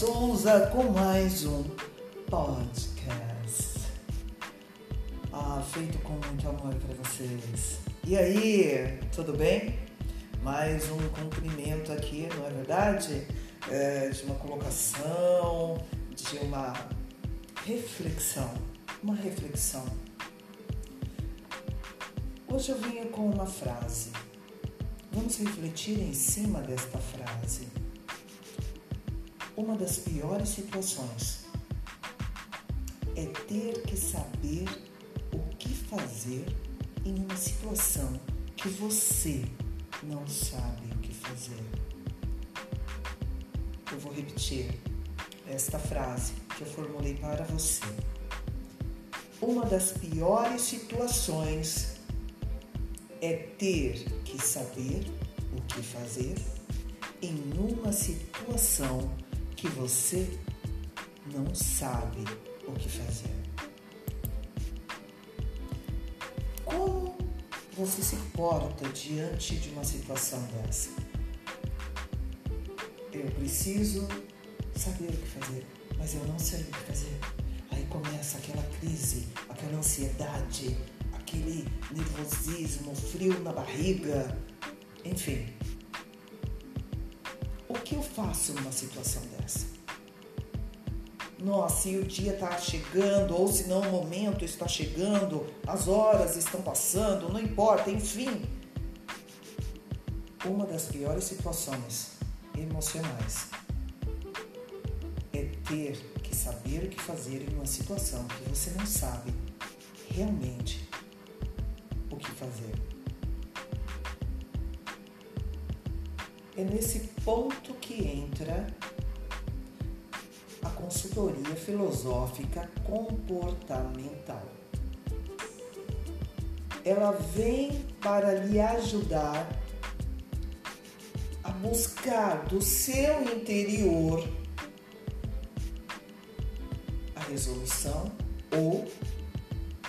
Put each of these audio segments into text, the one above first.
Souza com mais um podcast. Ah, feito com muito amor para vocês. E aí, tudo bem? Mais um cumprimento aqui, não é verdade? É, de uma colocação, de uma reflexão. Uma reflexão. Hoje eu venho com uma frase. Vamos refletir em cima desta frase uma das piores situações é ter que saber o que fazer em uma situação que você não sabe o que fazer. Eu vou repetir esta frase que eu formulei para você. Uma das piores situações é ter que saber o que fazer em uma situação que você não sabe o que fazer. Como você se porta diante de uma situação dessa? Eu preciso saber o que fazer, mas eu não sei o que fazer. Aí começa aquela crise, aquela ansiedade, aquele nervosismo, frio na barriga, enfim que eu faço numa situação dessa? Nossa, e o dia está chegando, ou se não o momento está chegando, as horas estão passando, não importa, enfim. Uma das piores situações emocionais é ter que saber o que fazer em uma situação que você não sabe realmente o que fazer. É nesse ponto que entra consultoria filosófica comportamental. Ela vem para lhe ajudar a buscar do seu interior a resolução ou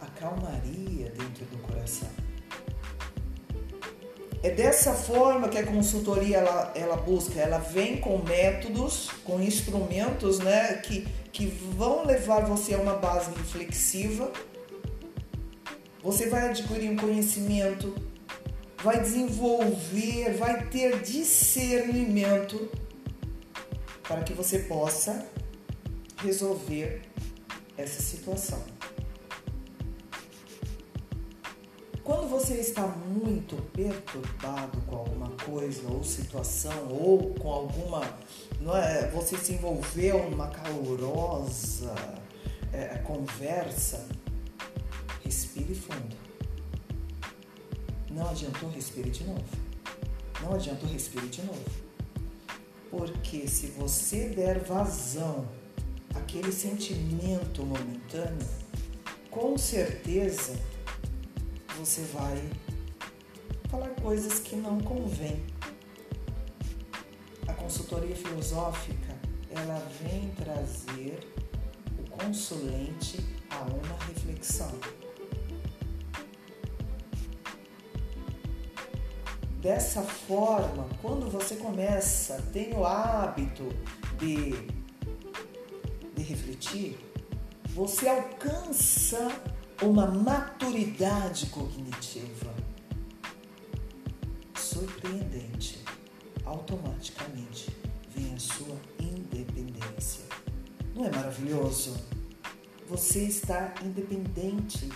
a calmaria dentro do coração. É dessa forma que a consultoria ela, ela busca, ela vem com métodos, com instrumentos né, que, que vão levar você a uma base reflexiva. Você vai adquirir um conhecimento, vai desenvolver, vai ter discernimento para que você possa resolver essa situação. Quando você está muito perturbado com alguma coisa ou situação ou com alguma, não é, você se envolveu numa calorosa é, conversa, respire fundo. Não adiantou, respire de novo. Não adiantou, respire de novo. Porque se você der vazão àquele sentimento momentâneo, com certeza você vai falar coisas que não convêm. A consultoria filosófica, ela vem trazer o consulente a uma reflexão. Dessa forma, quando você começa, tem o hábito de, de refletir, você alcança uma maturidade cognitiva surpreendente. Automaticamente vem a sua independência. Não é maravilhoso? Você está independente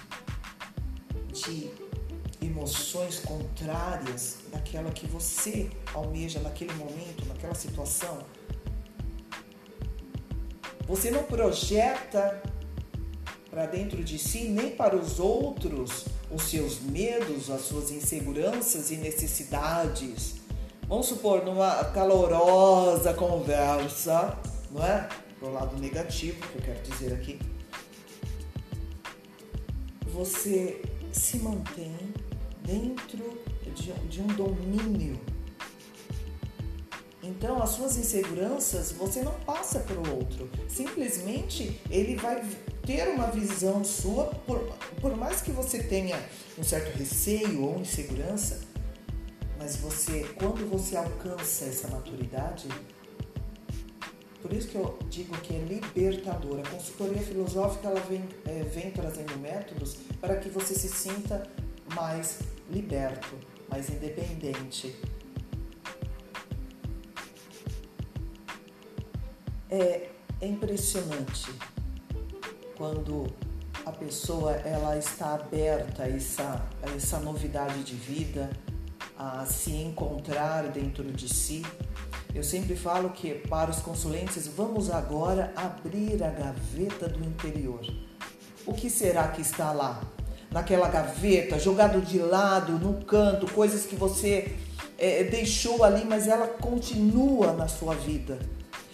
de emoções contrárias daquela que você almeja naquele momento, naquela situação. Você não projeta para dentro de si, nem para os outros, os seus medos, as suas inseguranças e necessidades. Vamos supor, numa calorosa conversa, não é? Do lado negativo, que eu quero dizer aqui. Você se mantém dentro de, de um domínio. Então, as suas inseguranças você não passa para o outro. Simplesmente ele vai ter uma visão sua, por, por mais que você tenha um certo receio ou insegurança, mas você, quando você alcança essa maturidade, Por isso que eu digo que é libertadora. A consultoria filosófica ela vem, é, vem trazendo métodos para que você se sinta mais liberto, mais independente. É, é impressionante quando a pessoa ela está aberta a essa, a essa novidade de vida, a se encontrar dentro de si. Eu sempre falo que para os consulentes, vamos agora abrir a gaveta do interior. O que será que está lá? Naquela gaveta, jogado de lado, no canto, coisas que você é, deixou ali, mas ela continua na sua vida.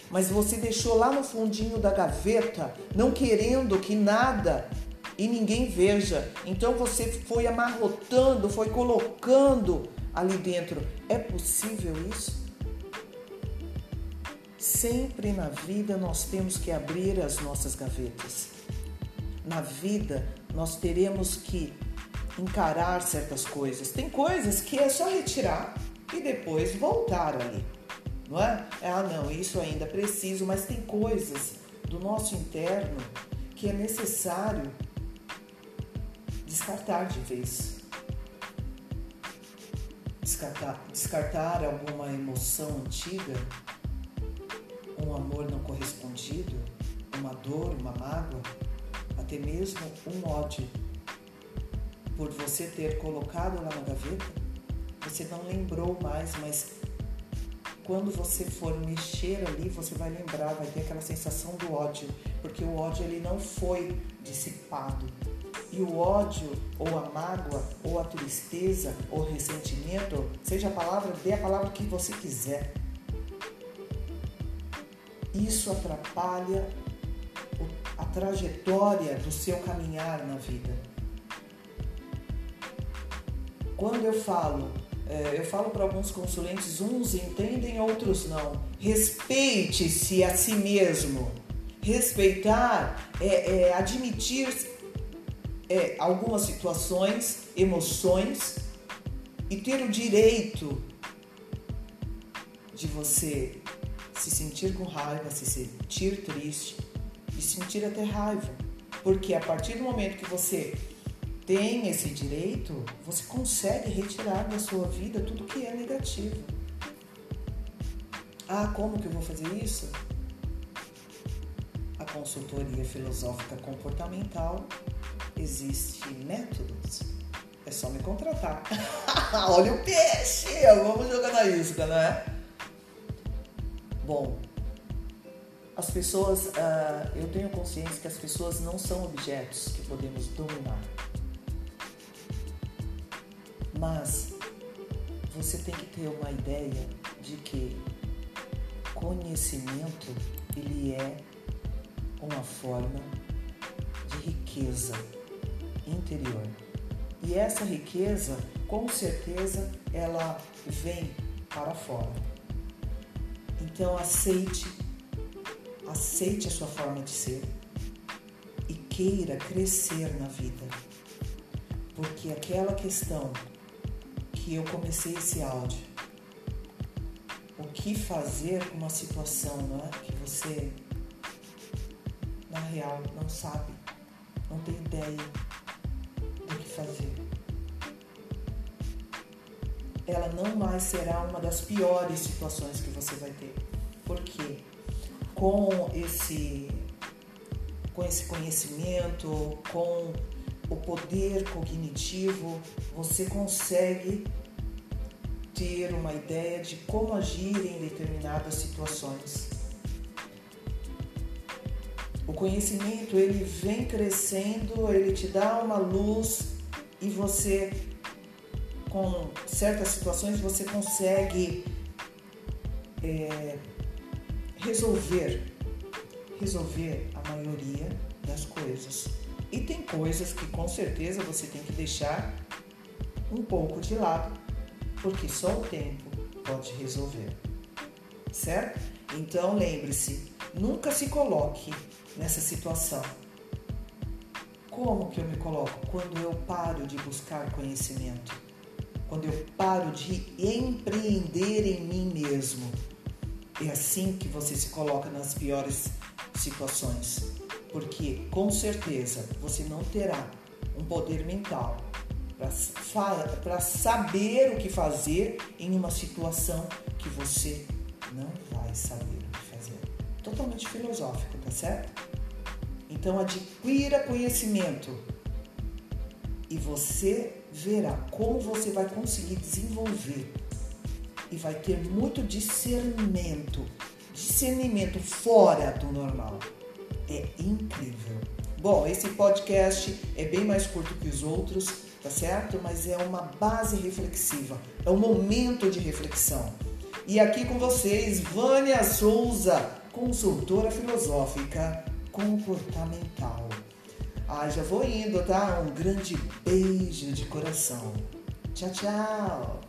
Mas você deixou lá no fundinho da gaveta, não querendo que nada e ninguém veja. Então você foi amarrotando, foi colocando ali dentro. É possível isso? Sempre na vida nós temos que abrir as nossas gavetas. Na vida nós teremos que encarar certas coisas. Tem coisas que é só retirar e depois voltar ali, não é? Ah, não, isso ainda preciso, mas tem coisas do nosso interno que é necessário descartar de vez. Descartar, descartar alguma emoção antiga, um amor não correspondido, uma dor, uma mágoa, até mesmo um ódio. Por você ter colocado lá na gaveta, você não lembrou mais, mas quando você for mexer ali, você vai lembrar, vai ter aquela sensação do ódio, porque o ódio ele não foi dissipado, e o ódio, ou a mágoa, ou a tristeza, ou o ressentimento, seja a palavra, dê a palavra que você quiser. Isso atrapalha a trajetória do seu caminhar na vida. Quando eu falo, eu falo para alguns consulentes, uns entendem, outros não. Respeite-se a si mesmo. Respeitar é, é admitir é, algumas situações, emoções e ter o direito de você se sentir com raiva, se sentir triste e sentir até raiva. Porque a partir do momento que você tem esse direito, você consegue retirar da sua vida tudo que é negativo. Ah, como que eu vou fazer isso? A consultoria filosófica comportamental existe métodos. É só me contratar. Olha o peixe! Vamos jogar na isca, não é? Bom, as pessoas, uh, eu tenho consciência que as pessoas não são objetos que podemos dominar. Mas você tem que ter uma ideia de que conhecimento ele é uma forma de riqueza interior. E essa riqueza, com certeza, ela vem para fora. Então aceite, aceite a sua forma de ser e queira crescer na vida. Porque aquela questão que eu comecei esse áudio, o que fazer com uma situação não é? que você, na real, não sabe, não tem ideia fazer. Ela não mais será uma das piores situações que você vai ter. Porque com esse com esse conhecimento, com o poder cognitivo, você consegue ter uma ideia de como agir em determinadas situações. O conhecimento ele vem crescendo, ele te dá uma luz e você, com certas situações, você consegue é, resolver, resolver a maioria das coisas. E tem coisas que com certeza você tem que deixar um pouco de lado, porque só o tempo pode resolver. Certo? Então lembre-se, nunca se coloque nessa situação como que eu me coloco? Quando eu paro de buscar conhecimento. Quando eu paro de empreender em mim mesmo. É assim que você se coloca nas piores situações, porque com certeza você não terá um poder mental para saber o que fazer em uma situação que você não vai saber o que fazer. Totalmente filosófico, tá certo? Então adquira conhecimento e você verá como você vai conseguir desenvolver e vai ter muito discernimento, discernimento fora do normal. É incrível. Bom, esse podcast é bem mais curto que os outros, tá certo? Mas é uma base reflexiva, é um momento de reflexão. E aqui com vocês, Vânia Souza, consultora filosófica comportamental. Ah, já vou indo, tá? Um grande beijo de coração. Tchau, tchau.